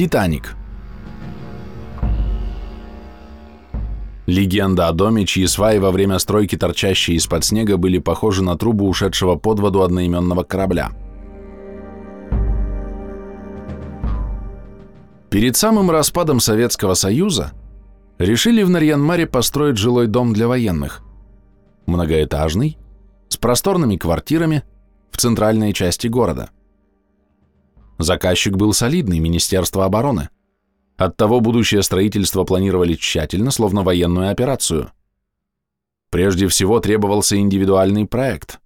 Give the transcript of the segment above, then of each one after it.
Титаник. Легенда о доме, чьи сваи во время стройки, торчащие из-под снега, были похожи на трубу ушедшего под воду одноименного корабля. Перед самым распадом Советского Союза решили в Нарьянмаре построить жилой дом для военных. Многоэтажный, с просторными квартирами в центральной части города. Заказчик был солидный, Министерство обороны. Оттого будущее строительство планировали тщательно, словно военную операцию. Прежде всего требовался индивидуальный проект.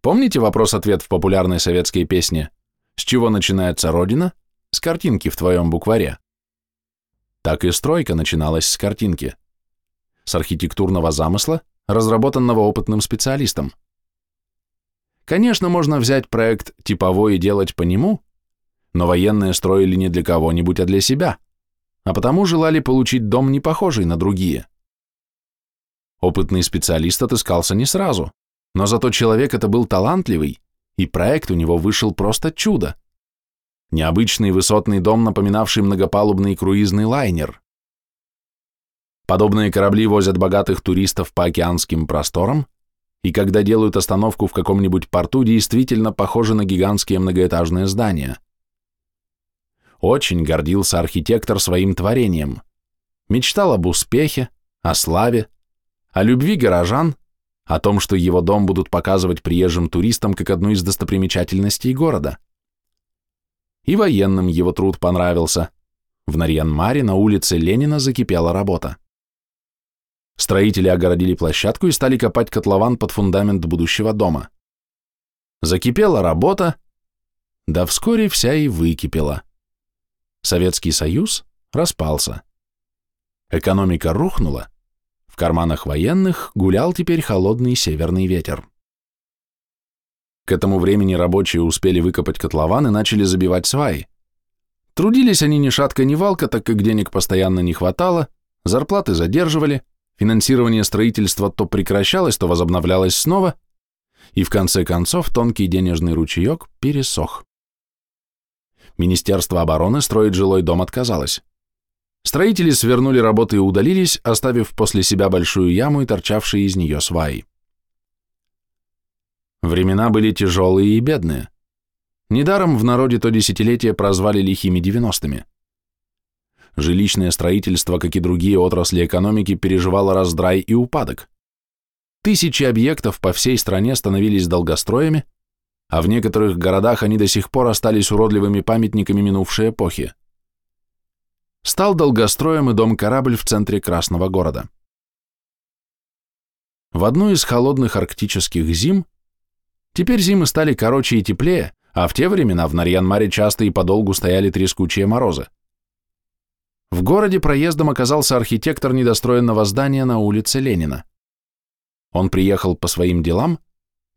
Помните вопрос-ответ в популярной советской песне «С чего начинается Родина?» С картинки в твоем букваре. Так и стройка начиналась с картинки. С архитектурного замысла, разработанного опытным специалистом. Конечно, можно взять проект типовой и делать по нему, но военные строили не для кого-нибудь, а для себя, а потому желали получить дом не похожий на другие. Опытный специалист отыскался не сразу, но зато человек это был талантливый, и проект у него вышел просто чудо. Необычный высотный дом, напоминавший многопалубный круизный лайнер. Подобные корабли возят богатых туристов по океанским просторам, и когда делают остановку в каком-нибудь порту, действительно похожи на гигантские многоэтажные здания. Очень гордился архитектор своим творением. Мечтал об успехе, о славе, о любви горожан, о том, что его дом будут показывать приезжим туристам как одну из достопримечательностей города. И военным его труд понравился. В Нарьян-Маре на улице Ленина закипела работа. Строители огородили площадку и стали копать котлован под фундамент будущего дома. Закипела работа, да вскоре вся и выкипела. Советский Союз распался. Экономика рухнула, в карманах военных гулял теперь холодный северный ветер. К этому времени рабочие успели выкопать котлован и начали забивать сваи. Трудились они ни шатка, ни валка, так как денег постоянно не хватало, зарплаты задерживали, финансирование строительства то прекращалось, то возобновлялось снова, и в конце концов тонкий денежный ручеек пересох. Министерство обороны строить жилой дом отказалось. Строители свернули работы и удалились, оставив после себя большую яму и торчавшие из нее сваи. Времена были тяжелые и бедные. Недаром в народе то десятилетие прозвали лихими девяностыми. Жилищное строительство, как и другие отрасли экономики, переживало раздрай и упадок. Тысячи объектов по всей стране становились долгостроями, а в некоторых городах они до сих пор остались уродливыми памятниками минувшей эпохи. Стал долгостроем и дом-корабль в центре Красного города. В одну из холодных арктических зим, теперь зимы стали короче и теплее, а в те времена в Нарьян-Маре часто и подолгу стояли трескучие морозы. В городе проездом оказался архитектор недостроенного здания на улице Ленина. Он приехал по своим делам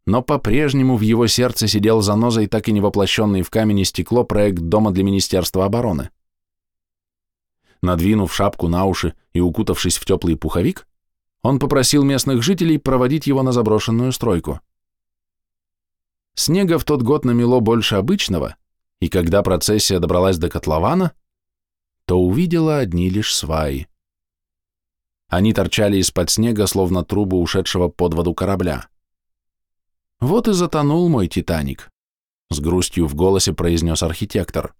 но по-прежнему в его сердце сидел занозой так и не воплощенный в камень и стекло проект дома для Министерства обороны. Надвинув шапку на уши и укутавшись в теплый пуховик, он попросил местных жителей проводить его на заброшенную стройку. Снега в тот год намело больше обычного, и когда процессия добралась до котлована, то увидела одни лишь сваи. Они торчали из-под снега, словно трубы ушедшего под воду корабля. Вот и затонул мой Титаник, с грустью в голосе произнес архитектор.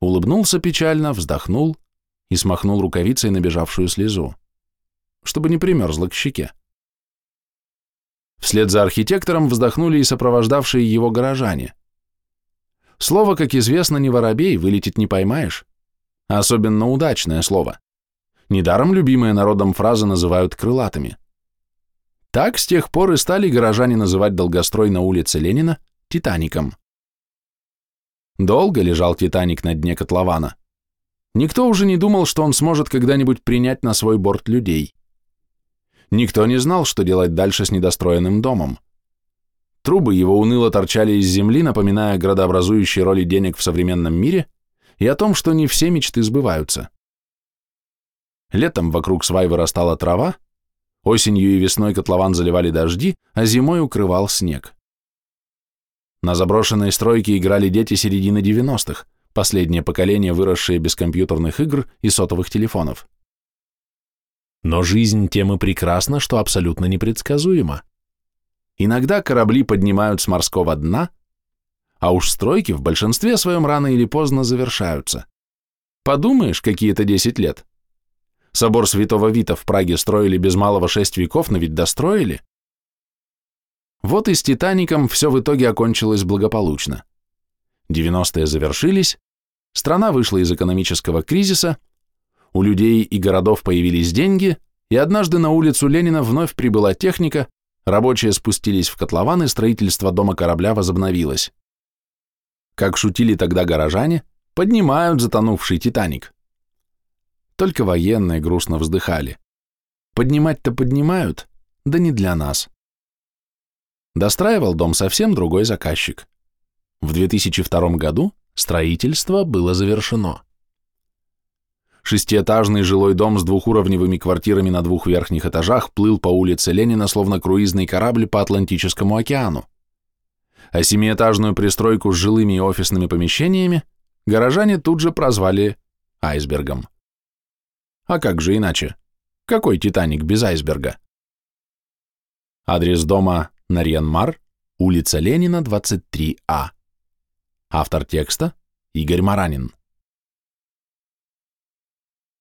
Улыбнулся печально, вздохнул и смахнул рукавицей набежавшую слезу, чтобы не примерзла к щеке. Вслед за архитектором вздохнули и сопровождавшие его горожане. Слово, как известно, не воробей, вылетит не поймаешь. Особенно удачное слово. Недаром любимые народом фразы называют крылатыми. Так с тех пор и стали горожане называть долгострой на улице Ленина «Титаником». Долго лежал «Титаник» на дне котлована. Никто уже не думал, что он сможет когда-нибудь принять на свой борт людей. Никто не знал, что делать дальше с недостроенным домом. Трубы его уныло торчали из земли, напоминая градообразующие роли денег в современном мире и о том, что не все мечты сбываются. Летом вокруг свай вырастала трава, Осенью и весной котлован заливали дожди, а зимой укрывал снег. На заброшенной стройке играли дети середины 90-х, последнее поколение, выросшее без компьютерных игр и сотовых телефонов. Но жизнь тем и прекрасна, что абсолютно непредсказуема. Иногда корабли поднимают с морского дна, а уж стройки в большинстве своем рано или поздно завершаются. Подумаешь, какие-то 10 лет. Собор Святого Вита в Праге строили без малого шесть веков, но ведь достроили. Вот и с «Титаником» все в итоге окончилось благополучно. 90-е завершились, страна вышла из экономического кризиса, у людей и городов появились деньги, и однажды на улицу Ленина вновь прибыла техника, рабочие спустились в котлован, и строительство дома корабля возобновилось. Как шутили тогда горожане, поднимают затонувший «Титаник». Только военные грустно вздыхали. Поднимать-то поднимают, да не для нас. Достраивал дом совсем другой заказчик. В 2002 году строительство было завершено. Шестиэтажный жилой дом с двухуровневыми квартирами на двух верхних этажах плыл по улице Ленина, словно круизный корабль по Атлантическому океану. А семиэтажную пристройку с жилыми и офисными помещениями горожане тут же прозвали айсбергом. А как же иначе? Какой «Титаник» без айсберга? Адрес дома Нарьянмар, улица Ленина, 23А. Автор текста Игорь Маранин.